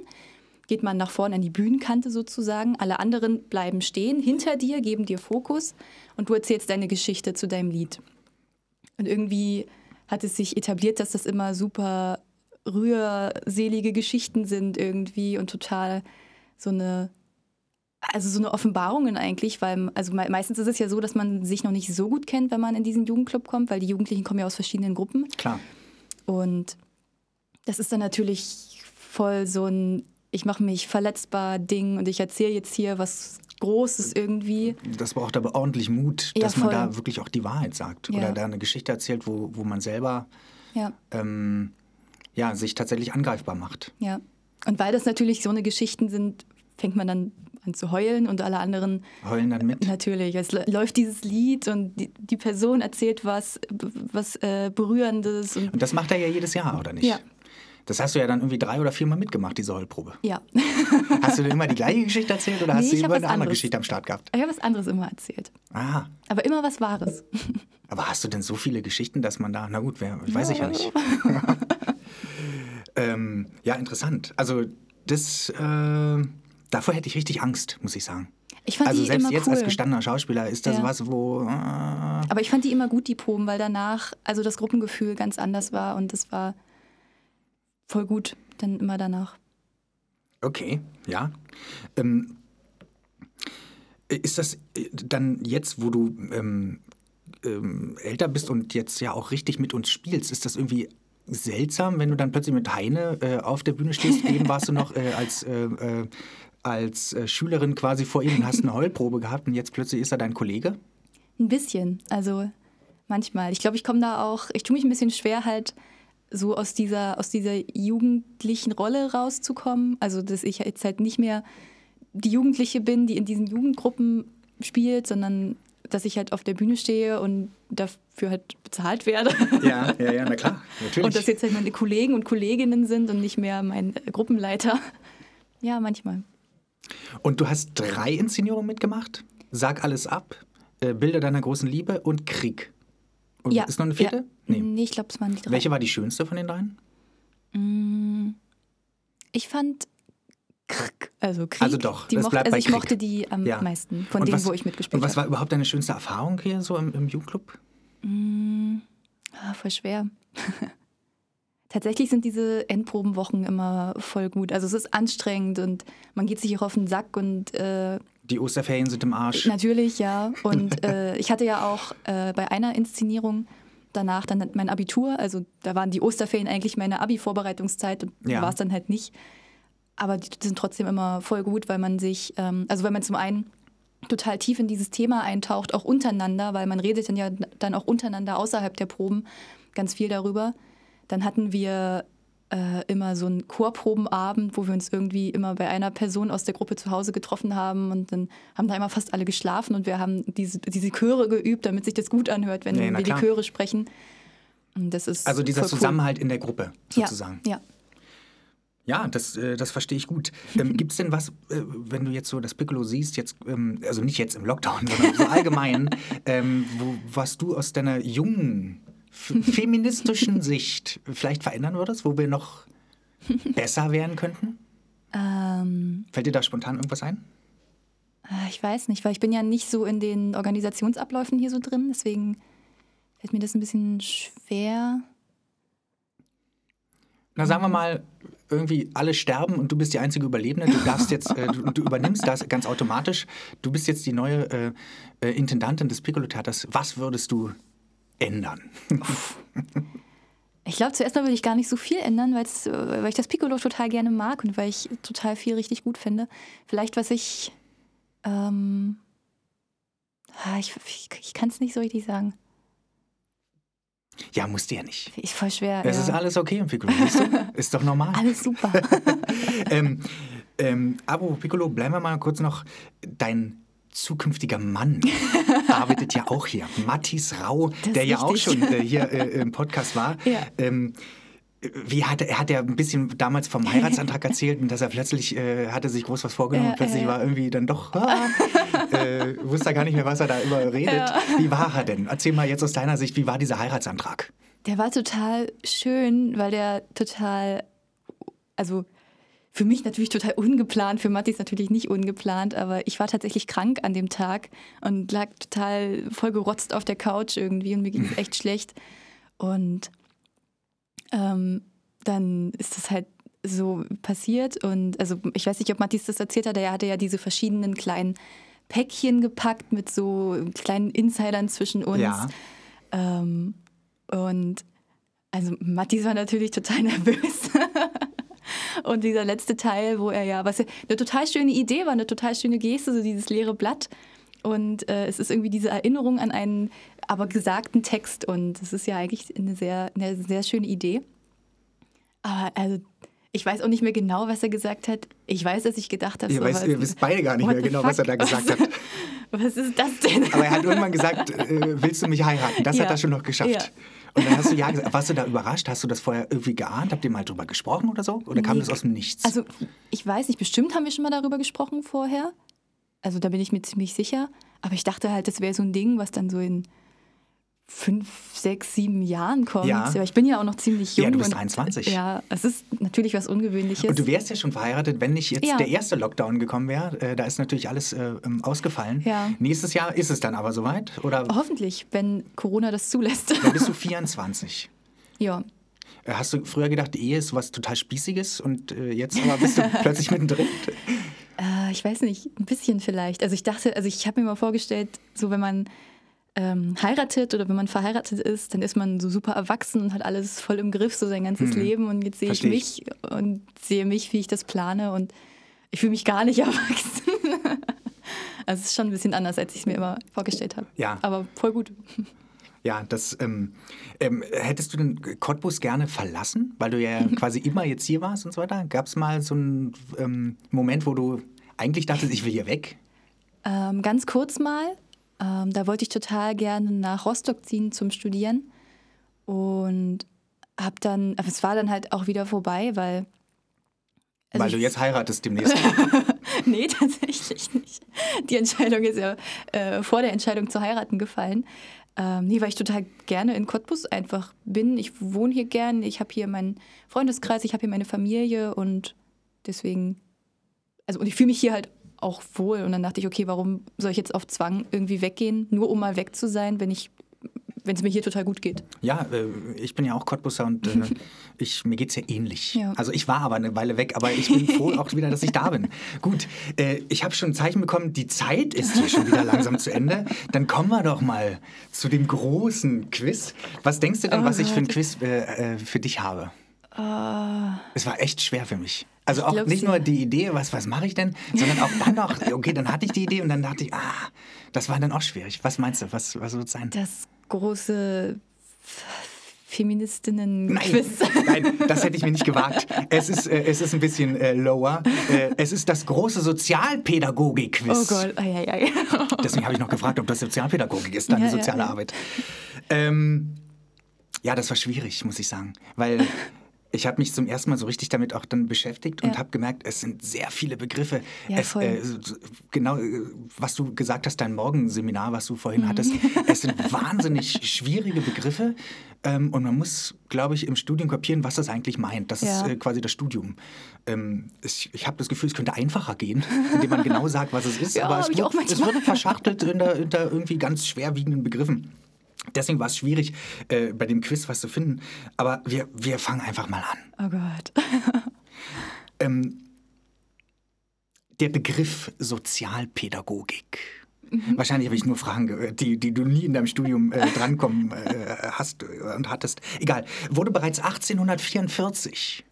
geht man nach vorne an die Bühnenkante sozusagen. Alle anderen bleiben stehen hinter dir, geben dir Fokus und du erzählst deine Geschichte zu deinem Lied. Und irgendwie hat es sich etabliert, dass das immer super rührselige Geschichten sind irgendwie und total so eine also so eine Offenbarungen eigentlich, weil also me meistens ist es ja so, dass man sich noch nicht so gut kennt, wenn man in diesen Jugendclub kommt, weil die Jugendlichen kommen ja aus verschiedenen Gruppen. Klar. Und das ist dann natürlich voll so ein, ich mache mich verletzbar Ding und ich erzähle jetzt hier was Großes irgendwie. Das braucht aber ordentlich Mut, Ja, dass man voll. da wirklich auch die Wahrheit sagt. Ja. Oder da eine Geschichte erzählt, wo, wo man selber Ja, ähm, ja, sich tatsächlich angreifbar macht. ja. Und weil das natürlich so eine Geschichten sind, fängt man dann an zu heulen und alle anderen Heulen dann mit. Natürlich, es lä- läuft dieses Lied und die, die Person erzählt was, was äh, Berührendes. Und, Und das macht er ja jedes Jahr, oder nicht? Ja. Das hast du ja dann irgendwie drei oder viermal mitgemacht, diese Heulprobe. ja, Hast du denn immer die gleiche [LAUGHS] Geschichte erzählt oder Nee, hast du immer eine andere anderes. Geschichte am Start gehabt? ich habe was anderes immer erzählt. Ah, Aber immer was Wahres. [LAUGHS] aber hast du denn so viele Geschichten, dass man da, na gut, wer, weiß ich ja nicht. [LAUGHS] ähm, ja, interessant. Also das, äh, davor hätte ich richtig Angst, muss ich sagen. Ich fand Also die selbst immer jetzt cool. als gestandener Schauspieler ist das Ja. was, wo... Äh, Aber ich fand die immer gut, die Proben, weil danach, also das Gruppengefühl ganz anders war und das war voll gut dann immer danach. Okay, ja. Ähm, ist das äh, dann jetzt, wo du ähm, ähm, älter bist und jetzt ja auch richtig mit uns spielst, ist das irgendwie seltsam, wenn du dann plötzlich mit Heine äh, auf der Bühne stehst? [LAUGHS] Eben warst du noch äh, als, äh, äh, als äh, Schülerin quasi vor ihm und hast eine Heulprobe gehabt und jetzt plötzlich ist er dein Kollege? Ein bisschen, also manchmal. Ich glaube, ich komme da auch, ich tue mich ein bisschen schwer halt so aus dieser, aus dieser jugendlichen Rolle rauszukommen. Also, dass ich jetzt halt nicht mehr die Jugendliche bin, die in diesen Jugendgruppen spielt, sondern dass ich halt auf der Bühne stehe und dafür halt bezahlt werde. Ja, ja, ja, na klar, natürlich. Und dass jetzt halt meine Kollegen und Kolleginnen sind und nicht mehr mein äh, Gruppenleiter. Ja, manchmal. Und du hast drei Inszenierungen mitgemacht? Sag alles ab, äh, Bilder deiner großen Liebe und Krieg. Und ja. ist noch eine vierte? Ja. Nee. Nee, ich glaube, es waren die drei. Welche war die schönste von den dreien? Ich fand Krieg, also Krieg. Also doch, die das mochte, bleibt also ich Krieg. mochte die am Ja. meisten von Und denen, was- wo ich mitgespielt Und was habe. war überhaupt deine schönste Erfahrung hier so im, im Jugendclub? Ah, voll schwer. [LAUGHS] Tatsächlich sind diese Endprobenwochen immer voll gut. Also es ist anstrengend und man geht sich auch auf den Sack und äh, Die Osterferien sind im Arsch. Natürlich, ja. Und [LAUGHS] äh, ich hatte ja auch äh, bei einer Inszenierung danach dann mein Abitur. Also da waren die Osterferien eigentlich meine Abi-Vorbereitungszeit und Ja. war es dann halt nicht. Aber die sind trotzdem immer voll gut, weil man sich, ähm, also weil man zum einen total tief in dieses Thema eintaucht, auch untereinander, weil man redet dann ja dann auch untereinander außerhalb der Proben ganz viel darüber. Dann hatten wir äh, immer so einen Chorprobenabend, wo wir uns irgendwie immer bei einer Person aus der Gruppe zu Hause getroffen haben und dann haben da immer fast alle geschlafen und wir haben diese, diese Chöre geübt, damit sich das gut anhört, wenn Nee, wir die klar. Chöre sprechen. Und das ist Also dieser voll cool. Zusammenhalt in der Gruppe sozusagen. Ja, ja. Ja, das, äh, das verstehe ich gut. Ähm, Gibt es denn was, äh, wenn du jetzt so das Piccolo siehst, jetzt, ähm, also nicht jetzt im Lockdown, sondern so allgemein, [LAUGHS] ähm, wo, was du aus deiner jungen, feministischen [LAUGHS] Sicht vielleicht verändern würdest, wo wir noch besser werden könnten? Ähm, Fällt dir da spontan irgendwas ein? äh, ich weiß nicht, weil ich bin ja nicht so in den Organisationsabläufen hier so drin, deswegen fällt mir das ein bisschen schwer. na sagen wir mal, irgendwie alle sterben und du bist die einzige Überlebende. Du darfst jetzt, äh, du, du, übernimmst das ganz automatisch. Du bist jetzt die neue äh, äh, Intendantin des Piccolo-Theaters. Was würdest du ändern? Ich glaube, zuerst mal würde ich gar nicht so viel ändern, äh, weil ich das Piccolo total gerne mag und weil ich total viel richtig gut finde. Vielleicht, was ich. Ähm, ah, ich ich, ich kann es nicht so richtig sagen. Ja, musst du ja nicht. Ist voll schwer. Es ja. ist alles okay im Piccolo, weißt du? [LAUGHS] Ist doch normal. Alles super. [LAUGHS] ähm, ähm, Abo Piccolo, bleiben wir mal kurz noch. Dein zukünftiger Mann [LAUGHS] arbeitet ja auch hier. Mathis Rau, der ja auch schon äh, hier äh, im Podcast war. Ja. Ähm, wie hat er, hat ja ein bisschen damals vom Heiratsantrag erzählt und dass er plötzlich äh, hatte sich groß was vorgenommen Ja, und plötzlich ja, ja. war irgendwie dann doch ah, äh, wusste er gar nicht mehr, was er da über redet. Ja. Wie war er denn? Erzähl mal jetzt aus deiner Sicht, wie war dieser Heiratsantrag? Der war total schön, weil der total, also für mich natürlich total ungeplant, für Mathis natürlich nicht ungeplant, aber ich war tatsächlich krank an dem Tag und lag total voll gerotzt auf der Couch irgendwie und mir ging es echt [LAUGHS] schlecht. Und ähm, dann ist das halt so passiert und also ich weiß nicht, ob Mathis das erzählt hat, er hatte ja diese verschiedenen kleinen Päckchen gepackt mit so kleinen Insidern zwischen uns. Ja. Ähm, und also Mathis war natürlich total [LAUGHS] nervös. Und dieser letzte Teil, wo er ja, was eine total schöne Idee war, eine total schöne Geste, so dieses leere Blatt. Und äh, es ist irgendwie diese Erinnerung an einen aber gesagten Text. Und es ist ja eigentlich eine sehr, eine sehr schöne Idee. Aber also, ich weiß auch nicht mehr genau, was er gesagt hat. Ich weiß, dass ich gedacht habe, Ihr, so, weißt, was- ihr wisst beide gar nicht mehr genau, was er da fuck? gesagt was, hat. [LAUGHS] Was ist das denn? Aber er hat irgendwann gesagt, äh, willst du mich heiraten? Das hat Ja. er schon noch geschafft. Ja. Und dann hast du ja [LAUGHS] gesagt, warst du da überrascht? Hast du das vorher irgendwie geahnt? Habt ihr mal drüber gesprochen oder so? Oder kam Nee, das aus dem Nichts? Also, ich weiß nicht, bestimmt haben wir schon mal darüber gesprochen vorher. Also, da bin ich mir ziemlich sicher. Aber ich dachte halt, das wäre so ein Ding, was dann so in fünf, sechs, sieben Jahren kommt. Ja. Aber ich bin ja auch noch ziemlich jung. Ja, du bist und, 23. Ja, es ist natürlich was Ungewöhnliches. und du wärst ja schon verheiratet, wenn nicht jetzt Ja. der erste Lockdown gekommen wäre. Äh, da ist natürlich alles äh, ähm, ausgefallen. Ja. Nächstes Jahr ist es dann aber soweit? Oder Hoffentlich, wenn Corona das zulässt. dann bist du [LAUGHS] 24? ja. Äh, Hast du früher gedacht, Ehe ist was total Spießiges und äh, jetzt aber bist du [LAUGHS] plötzlich mittendrin? Äh, ich weiß nicht, ein bisschen vielleicht. Also ich dachte, also ich habe mir mal vorgestellt, so wenn man ähm, heiratet oder wenn man verheiratet ist, dann ist man so super erwachsen und hat alles voll im Griff, so sein ganzes Leben. Und jetzt sehe Mhm. Versteh ich. mich und sehe mich, wie ich das plane und ich fühle mich gar nicht [LAUGHS] erwachsen. also es ist schon ein bisschen anders, als ich es mir immer vorgestellt habe. Ja. Aber voll gut. Ja, das ähm, ähm, hättest du den Cottbus gerne verlassen, weil du ja [LAUGHS] quasi immer jetzt hier warst und so weiter? Gab es mal so einen ähm, Moment, wo du eigentlich dachtest, ich will hier weg? Ähm, ganz kurz mal, ähm, da wollte ich total gerne nach Rostock ziehen zum Studieren und habe dann, aber es war dann halt auch wieder vorbei, weil also weil du jetzt heiratest demnächst. [LAUGHS] Nee, tatsächlich nicht. Die Entscheidung ist ja äh, vor der Entscheidung zu heiraten gefallen. Ähm, nee, weil ich total gerne in Cottbus einfach bin. Ich wohne hier gern, ich habe hier meinen Freundeskreis, ich habe hier meine Familie und deswegen, also und ich fühle mich hier halt auch wohl. Und dann dachte ich, okay, warum soll ich jetzt auf Zwang irgendwie weggehen, nur um mal weg zu sein, wenn ich wenn es mir hier total gut geht. Ja, äh, ich bin ja auch Cottbusser und äh, [LAUGHS] ich, mir geht es ja ähnlich. Ja. Also ich war aber eine Weile weg, aber ich bin froh auch wieder, dass ich da bin. [LAUGHS] Gut, äh, ich habe schon ein Zeichen bekommen, die Zeit ist hier schon wieder langsam zu Ende. Dann kommen wir doch mal zu dem großen Quiz. Was denkst du denn, Oh was ich für ein Gott. Quiz für dich habe? Es war echt schwer für mich. Also auch nicht nur die Idee, was, was mache ich denn, sondern auch dann noch, okay, dann hatte ich die Idee und dann dachte ich, ah, das war dann auch schwierig. Was meinst du, was, was wird es sein? das große Nein, Feministinnen-Quiz. nein, das hätte ich mir nicht gewagt. Es ist, äh, es ist ein bisschen äh, lower. Äh, es ist das große Sozialpädagogik-Quiz. Oh Gott, ei, ei, ei. [LAUGHS] Deswegen habe ich noch gefragt, ob das Sozialpädagogik ist, deine Ja, ja, soziale ja. Arbeit. Ähm, ja, das war schwierig, muss ich sagen. Weil ich habe mich zum ersten Mal so richtig damit auch dann beschäftigt und Ja. habe gemerkt, es sind sehr viele Begriffe. Ja, es, äh, genau, äh, was du gesagt hast, dein Morgenseminar, was du vorhin Mhm. hattest, [LAUGHS] es sind wahnsinnig schwierige Begriffe. Ähm, und man muss, glaube ich, im Studium kapieren, was das eigentlich meint. Das Ja. ist äh, quasi das Studium. Ähm, ich ich habe das Gefühl, es könnte einfacher gehen, [LAUGHS] indem man genau sagt, was es ist. Aber es wird, es wird verschachtelt unter, unter irgendwie ganz schwerwiegenden Begriffen. Deswegen war es schwierig, äh, bei dem Quiz was zu finden. Aber wir, wir fangen einfach mal an. Oh Gott. [LAUGHS] Ähm, der Begriff Sozialpädagogik. Wahrscheinlich habe ich nur Fragen gehört, die, die du nie in deinem Studium äh, [LAUGHS] drankommen äh, hast und hattest. Egal. Wurde bereits 1844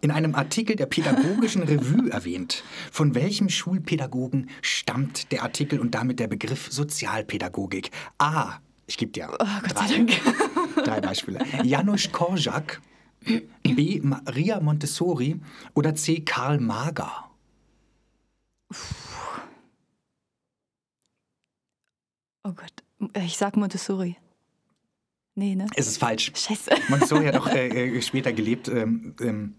in einem Artikel der Pädagogischen [LAUGHS] Revue erwähnt. Von welchem Schulpädagogen stammt der Artikel und damit der Begriff Sozialpädagogik? A. Ich gebe dir Oh drei, drei Beispiele. Janusz Korczak, B. Maria Montessori oder C. Karl Mager. Oh Gott. Ich sag Montessori. Nee, ne? Es ist falsch. Scheiße. Montessori hat auch [LAUGHS] äh, äh, später gelebt. Ähm, ähm,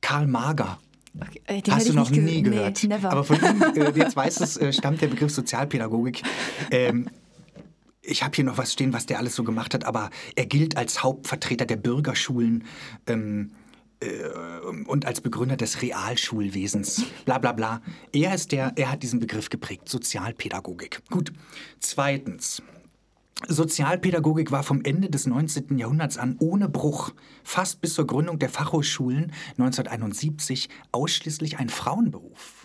Karl Mager. Okay, äh, Hast du noch nicht ge- nie gehört. Nee, never. Aber von ihm, äh, [LAUGHS] jetzt weißt du äh, stammt der Begriff Sozialpädagogik. Ähm, ich habe hier noch was stehen, was der alles so gemacht hat, aber er gilt als Hauptvertreter der Bürgerschulen ähm, äh, und als Begründer des Realschulwesens. Bla bla bla. Er ist der, er hat diesen Begriff geprägt, Sozialpädagogik. Gut. Zweitens. Sozialpädagogik war vom Ende des 19. Jahrhunderts an ohne Bruch, fast bis zur Gründung der Fachhochschulen 1971, ausschließlich ein Frauenberuf.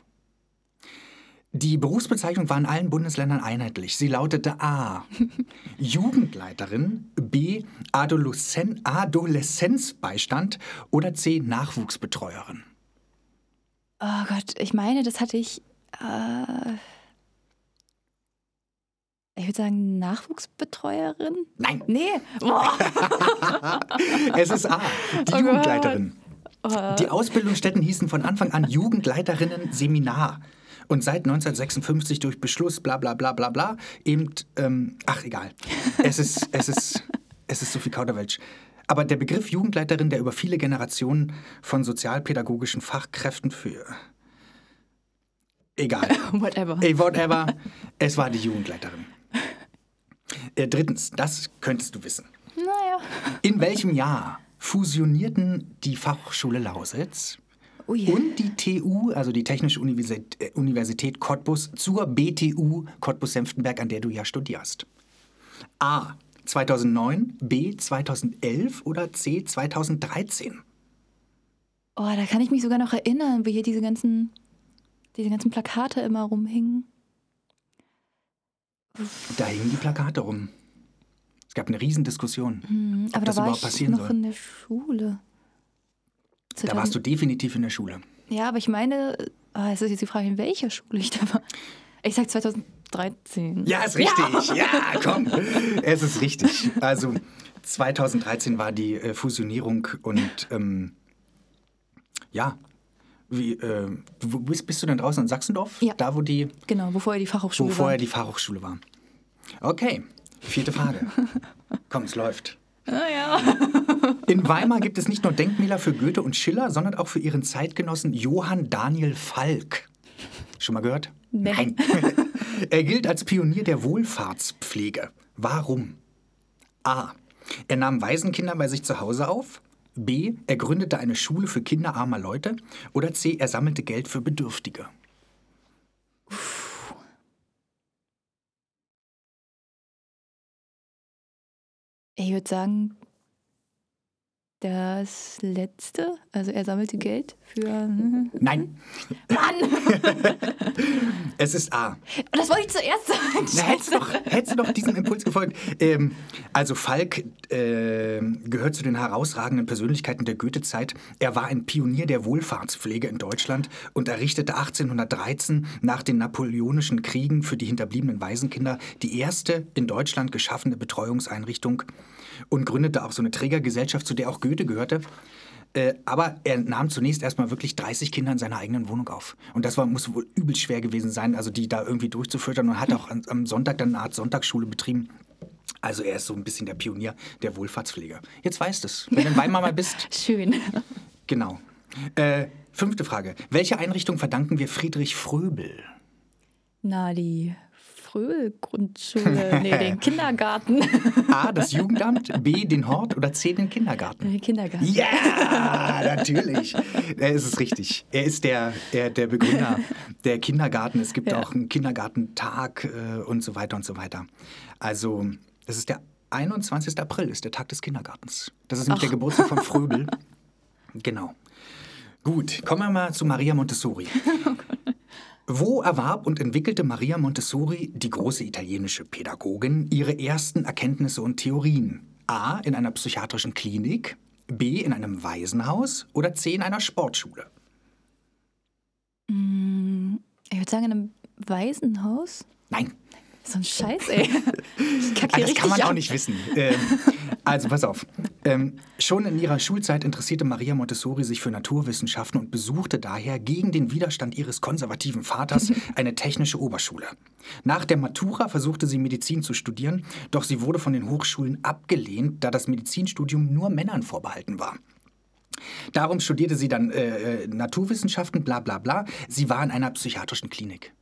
Die Berufsbezeichnung war in allen Bundesländern einheitlich. Sie lautete A. [LAUGHS] Jugendleiterin, B. Adoleszen Adoleszenzbeistand oder C. Nachwuchsbetreuerin. Oh Gott, ich meine, das hatte ich. Äh, ich würde sagen, Nachwuchsbetreuerin? Nein, Nee. [LAUGHS] Boah. es ist A. Die Oh Jugendleiterin. Oh, Die Ausbildungsstätten hießen von Anfang an Jugendleiterinnen Seminar. Und seit 1956 durch Beschluss bla bla bla bla bla eben, ähm, ach egal. Es ist, es ist, [LAUGHS] es ist so viel Kauderwelsch. Aber der Begriff Jugendleiterin, der über viele Generationen von sozialpädagogischen Fachkräften für... Egal. [LAUGHS] whatever. Whatever. Es war die Jugendleiterin. Äh, drittens, das könntest du wissen. Naja. In welchem Jahr fusionierten die Fachhochschule Lausitz Ui. und die TU, also die Technische Universität, äh, Universität Cottbus, zur BTU Cottbus-Senftenberg, an der du ja studierst? A. 2009, B. 2011 oder C. 2013? Oh, da kann ich mich sogar noch erinnern, wie hier diese ganzen, diese ganzen Plakate immer rumhingen. Da hingen die Plakate rum. Es gab eine Riesendiskussion. Hm, ob Aber das da war überhaupt ich passieren noch soll. in der Schule. Da warst du definitiv in der Schule. Ja, aber ich meine, oh, es ist jetzt die Frage, in welcher Schule ich da war. Ich sag 2013. Ja, ist richtig. Ja, [LAUGHS] komm. Es ist richtig. Also 2013 war die äh, Fusionierung und ähm, ja. Wie, äh, wo bist, bist du denn draußen in Sachsendorf? Ja. Da, wo die, Genau, wo vorher die Fachhochschule wo vorher war. die Fachhochschule war. Okay, vierte Frage. [LAUGHS] Komm, es läuft. Naja. [LAUGHS] In Weimar gibt es nicht nur Denkmäler für Goethe und Schiller, sondern auch für ihren Zeitgenossen Johann Daniel Falk. Schon mal gehört? Nee. Nein. [LAUGHS] er gilt als Pionier der Wohlfahrtspflege. Warum? A. Er nahm Waisenkinder bei sich zu Hause auf. B. Er gründete eine Schule für Kinder armer Leute. Oder C. Er sammelte Geld für Bedürftige. Ich würde sagen, das letzte. Also er sammelte Geld für. Nein, Mann! [LAUGHS] es ist A. Das wollte ich zuerst sagen. Na, hättest, du hättest du doch diesem Impuls gefolgt. Ähm, also Falk äh, gehört zu den herausragenden Persönlichkeiten der Goethe-Zeit. Er war ein Pionier der Wohlfahrtspflege in Deutschland und errichtete 1813 nach den napoleonischen Kriegen für die hinterbliebenen Waisenkinder die erste in Deutschland geschaffene Betreuungseinrichtung und gründete auch so eine Trägergesellschaft, zu der auch Goethe gehörte. Äh, aber er nahm zunächst erstmal wirklich 30 Kinder in seiner eigenen Wohnung auf. Und das war, muss wohl übel schwer gewesen sein, also die da irgendwie durchzufüttern und hat auch an, am Sonntag dann eine Art Sonntagsschule betrieben. Also er ist so ein bisschen der Pionier der Wohlfahrtspflege. Jetzt weißt es, wenn du in Weimar mal bist. [LAUGHS] Schön. Genau. Äh, fünfte Frage. Welche Einrichtung verdanken wir Friedrich Fröbel? Na, die Fröhl-Grundschule. [LAUGHS] Nee, den Kindergarten. [LAUGHS] A, das Jugendamt, B, den Hort oder C, den Kindergarten? Den Kindergarten. Ja, natürlich. Er ist es richtig. Er ist der, der, der Begründer der Kindergarten. Es gibt Ja. auch einen Kindergartentag äh, und so weiter und so weiter. Also Es ist der 21. April, ist der Tag des Kindergartens. Das ist nämlich der Geburtstag von [LAUGHS] Fröbel. genau. Gut, kommen wir mal zu Maria Montessori. Wo erwarb und entwickelte Maria Montessori, die große italienische Pädagogin, ihre ersten Erkenntnisse und Theorien? A. In einer psychiatrischen Klinik, B. In einem Waisenhaus oder C. In einer Sportschule? Ich würde sagen, in einem Waisenhaus. Nein, So ein Scheiß, ey. [LAUGHS] Ich kacke Ah, das kann man richtig auch ab. nicht wissen. Ähm, also pass auf. Ähm, schon in ihrer Schulzeit interessierte Maria Montessori sich für Naturwissenschaften und besuchte daher gegen den Widerstand ihres konservativen Vaters [LAUGHS] eine technische Oberschule. Nach der Matura versuchte sie Medizin zu studieren, doch sie wurde von den Hochschulen abgelehnt, da das Medizinstudium nur Männern vorbehalten war. Darum studierte sie dann äh, äh, Naturwissenschaften, bla bla bla. Sie war in einer psychiatrischen Klinik.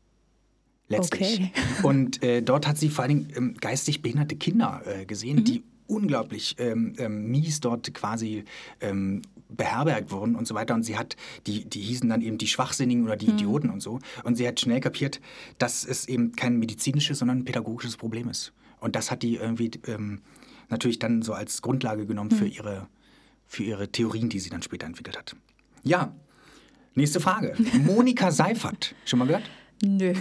Letztlich. Okay. [LAUGHS] Und äh, dort hat sie vor allen Dingen ähm, geistig behinderte Kinder äh, gesehen, die unglaublich ähm, ähm, mies dort quasi ähm, beherbergt wurden und so weiter. Und sie hat, die, die hießen dann eben die Schwachsinnigen oder die Idioten und so. Und sie hat schnell kapiert, dass es eben kein medizinisches, sondern ein pädagogisches Problem ist. Und das hat die irgendwie ähm, natürlich dann so als Grundlage genommen für, ihre, für ihre Theorien, die sie dann später entwickelt hat. Ja, nächste Frage. [LAUGHS] Monika Seifert, schon mal gehört? Nö.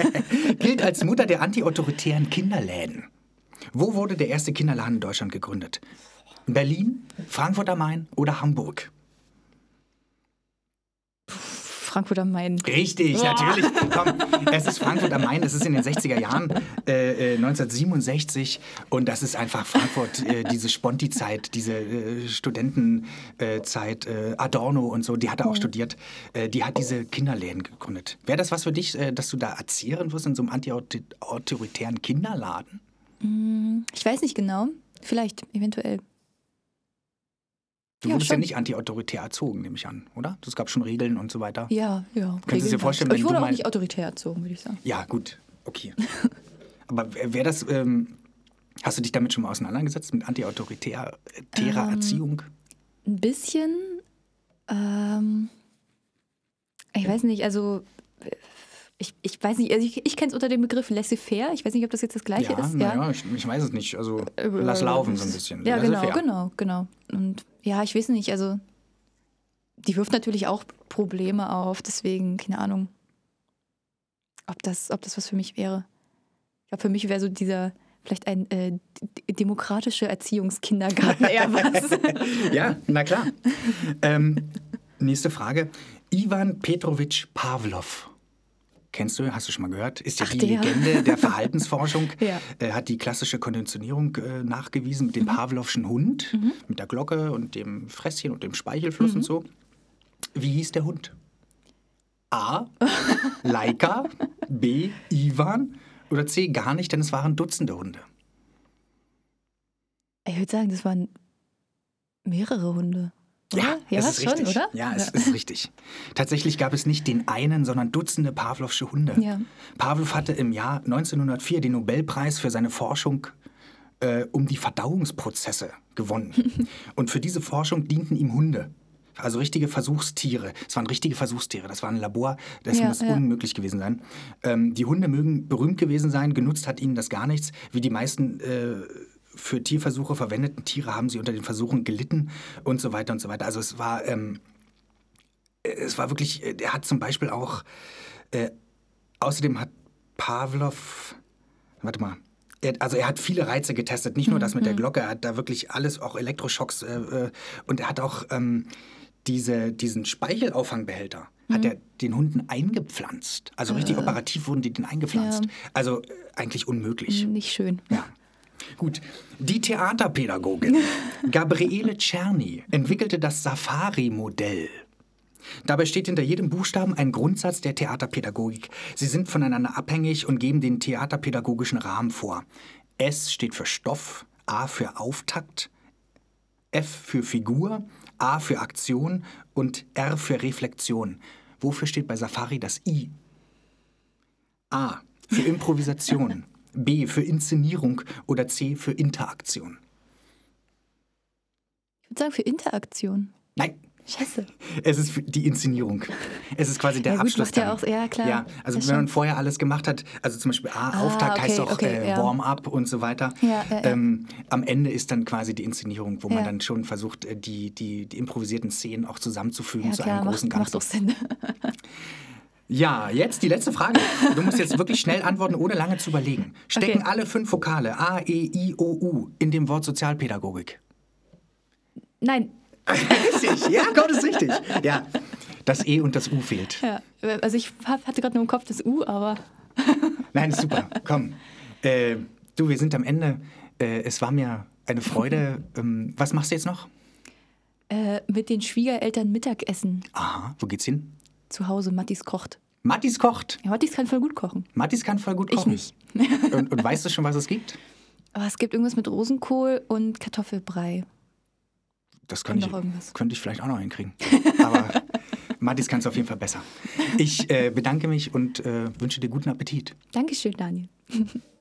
[LAUGHS] gilt als Mutter der antiautoritären Kinderläden. Wo wurde der erste Kinderladen in Deutschland gegründet? Berlin, Frankfurt am Main oder Hamburg? Frankfurt am Main. Richtig, natürlich. [LAUGHS] Komm, es ist Frankfurt am Main, es ist in den 60er Jahren, äh, äh, 1967. Und das ist einfach Frankfurt, äh, diese Sponti-Zeit, diese äh, Studentenzeit, äh, Adorno und so, die hat er auch studiert. Äh, die hat diese Kinderläden gegründet. Wäre das was für dich, äh, dass du da erziehen wirst in so einem antiautoritären Kinderladen? Ich weiß nicht genau. Vielleicht, eventuell. Du Ja, wurdest ja schon. nicht antiautoritär erzogen, nehme ich an, oder? Es gab schon Regeln und so weiter. Ja, ja. Könntest du dir vorstellen, wenn Ich du wurde auch nicht autoritär erzogen, würde ich sagen. Ja, gut, okay. [LAUGHS] Aber wäre das, ähm, hast du dich damit schon mal auseinandergesetzt, mit antiautoritärer Ähm. Erziehung? Ein bisschen. Ähm, ich weiß nicht, also. Ich, ich weiß nicht, also ich, ich kenne es unter dem Begriff laissez-faire. Ich weiß nicht, ob das jetzt das Gleiche ja, ist. naja, ich, ich weiß es nicht. Also lass laufen so ein bisschen. Ja, genau, genau, genau. Und ja, ich weiß nicht, also die wirft natürlich auch Probleme auf, deswegen, keine Ahnung, ob das, ob das was für mich wäre. Ich glaube, für mich wäre so dieser, vielleicht ein äh, demokratischer Erziehungskindergarten eher was. [LAUGHS] Ja, na klar. ähm, nächste Frage. Ivan Petrovich Pavlov. Kennst du, hast du schon mal gehört? Ist ja Ach, die der. Legende der Verhaltensforschung. [LAUGHS] Ja. Er hat die klassische Konditionierung äh, nachgewiesen mit dem Pavlovschen Hund, mit der Glocke und dem Fresschen und dem Speichelfluss und so. Wie hieß der Hund? A. [LAUGHS] Laika, B. Ivan oder C. Gar nicht, denn es waren Dutzende Hunde. Ich würde sagen, das waren mehrere Hunde. Ja, ja es ist schon, richtig. oder? Ja, es ist richtig. Tatsächlich gab es nicht den einen, sondern Dutzende Pavlovsche Hunde. Ja. Pavlov hatte im Jahr 1904 den Nobelpreis für seine Forschung äh, um die Verdauungsprozesse gewonnen. [LAUGHS] Und für diese Forschung dienten ihm Hunde. Also richtige Versuchstiere. Es waren richtige Versuchstiere. Das war ein Labor, das Ja, muss ja. unmöglich gewesen sein. Ähm, die Hunde mögen berühmt gewesen sein, genutzt hat ihnen das gar nichts. Wie die meisten äh, für Tierversuche verwendeten Tiere haben sie unter den Versuchen gelitten und so weiter und so weiter. Also es war, ähm, es war wirklich, äh, er hat zum Beispiel auch, äh, außerdem hat Pavlov, warte mal, er, also er hat viele Reize getestet, nicht nur das mit der Glocke, er hat da wirklich alles, auch Elektroschocks äh, äh, und er hat auch ähm, diese, diesen Speichelauffangbehälter, hat er den Hunden eingepflanzt. Also richtig operativ wurden die den eingepflanzt. Ja. Also äh, eigentlich unmöglich. Nicht schön. Ja. Gut. Die Theaterpädagogin [LAUGHS] Gabriele Czerny entwickelte das Safari-Modell. Dabei steht hinter jedem Buchstaben ein Grundsatz der Theaterpädagogik. Sie sind voneinander abhängig und geben den theaterpädagogischen Rahmen vor. S steht für Stoff, A für Auftakt, F für Figur, A für Aktion und R für Reflexion. Wofür steht bei Safari das I? A für Improvisation, [LAUGHS] B für Inszenierung oder C für Interaktion. Ich würde sagen, für Interaktion. Nein, Scheiße. Es ist die Inszenierung. Es ist quasi der Ja, gut, Abschluss. macht ja auch- ja, klar. Ja, also Das wenn man vorher alles gemacht hat, also zum Beispiel ah, Auftakt heißt okay, auch okay, äh, ja. Warm-up und so weiter. Ja, ja. Ähm, am Ende ist dann quasi die Inszenierung, wo man dann schon versucht, äh, die, die, die improvisierten Szenen auch zusammenzufügen zu klar, einem großen macht, Ganzen. macht doch Sinn. [LAUGHS] Ja, jetzt die letzte Frage. Du musst jetzt wirklich schnell antworten, ohne lange zu überlegen. Stecken Okay. alle fünf Vokale A, E, I, O, U in dem Wort Sozialpädagogik? Nein, Richtig, ja, Gott ist richtig. Ja, das E und das U fehlt. ja. also ich hatte gerade nur im Kopf das U, aber [LAUGHS] Nein, ist super. Komm. Äh, du, wir sind am Ende. Äh, es war mir eine Freude. [LAUGHS] Ähm, was machst du jetzt noch? äh, mit den Schwiegereltern Mittagessen Aha, wo geht's hin? Zu Hause. Mattis kocht. Mattis kocht. Ja, Mattis kann voll gut kochen. Mattis kann voll gut Ich kochen. nicht. [LAUGHS] Und, und weißt du schon, was es gibt? Aber es gibt irgendwas mit Rosenkohl und Kartoffelbrei. Das könnte ich, könnte ich vielleicht auch noch hinkriegen. Aber [LAUGHS] Mattis kann es auf jeden Fall besser. Ich äh, bedanke mich und äh, wünsche dir guten Appetit. Dankeschön, Daniel. [LAUGHS]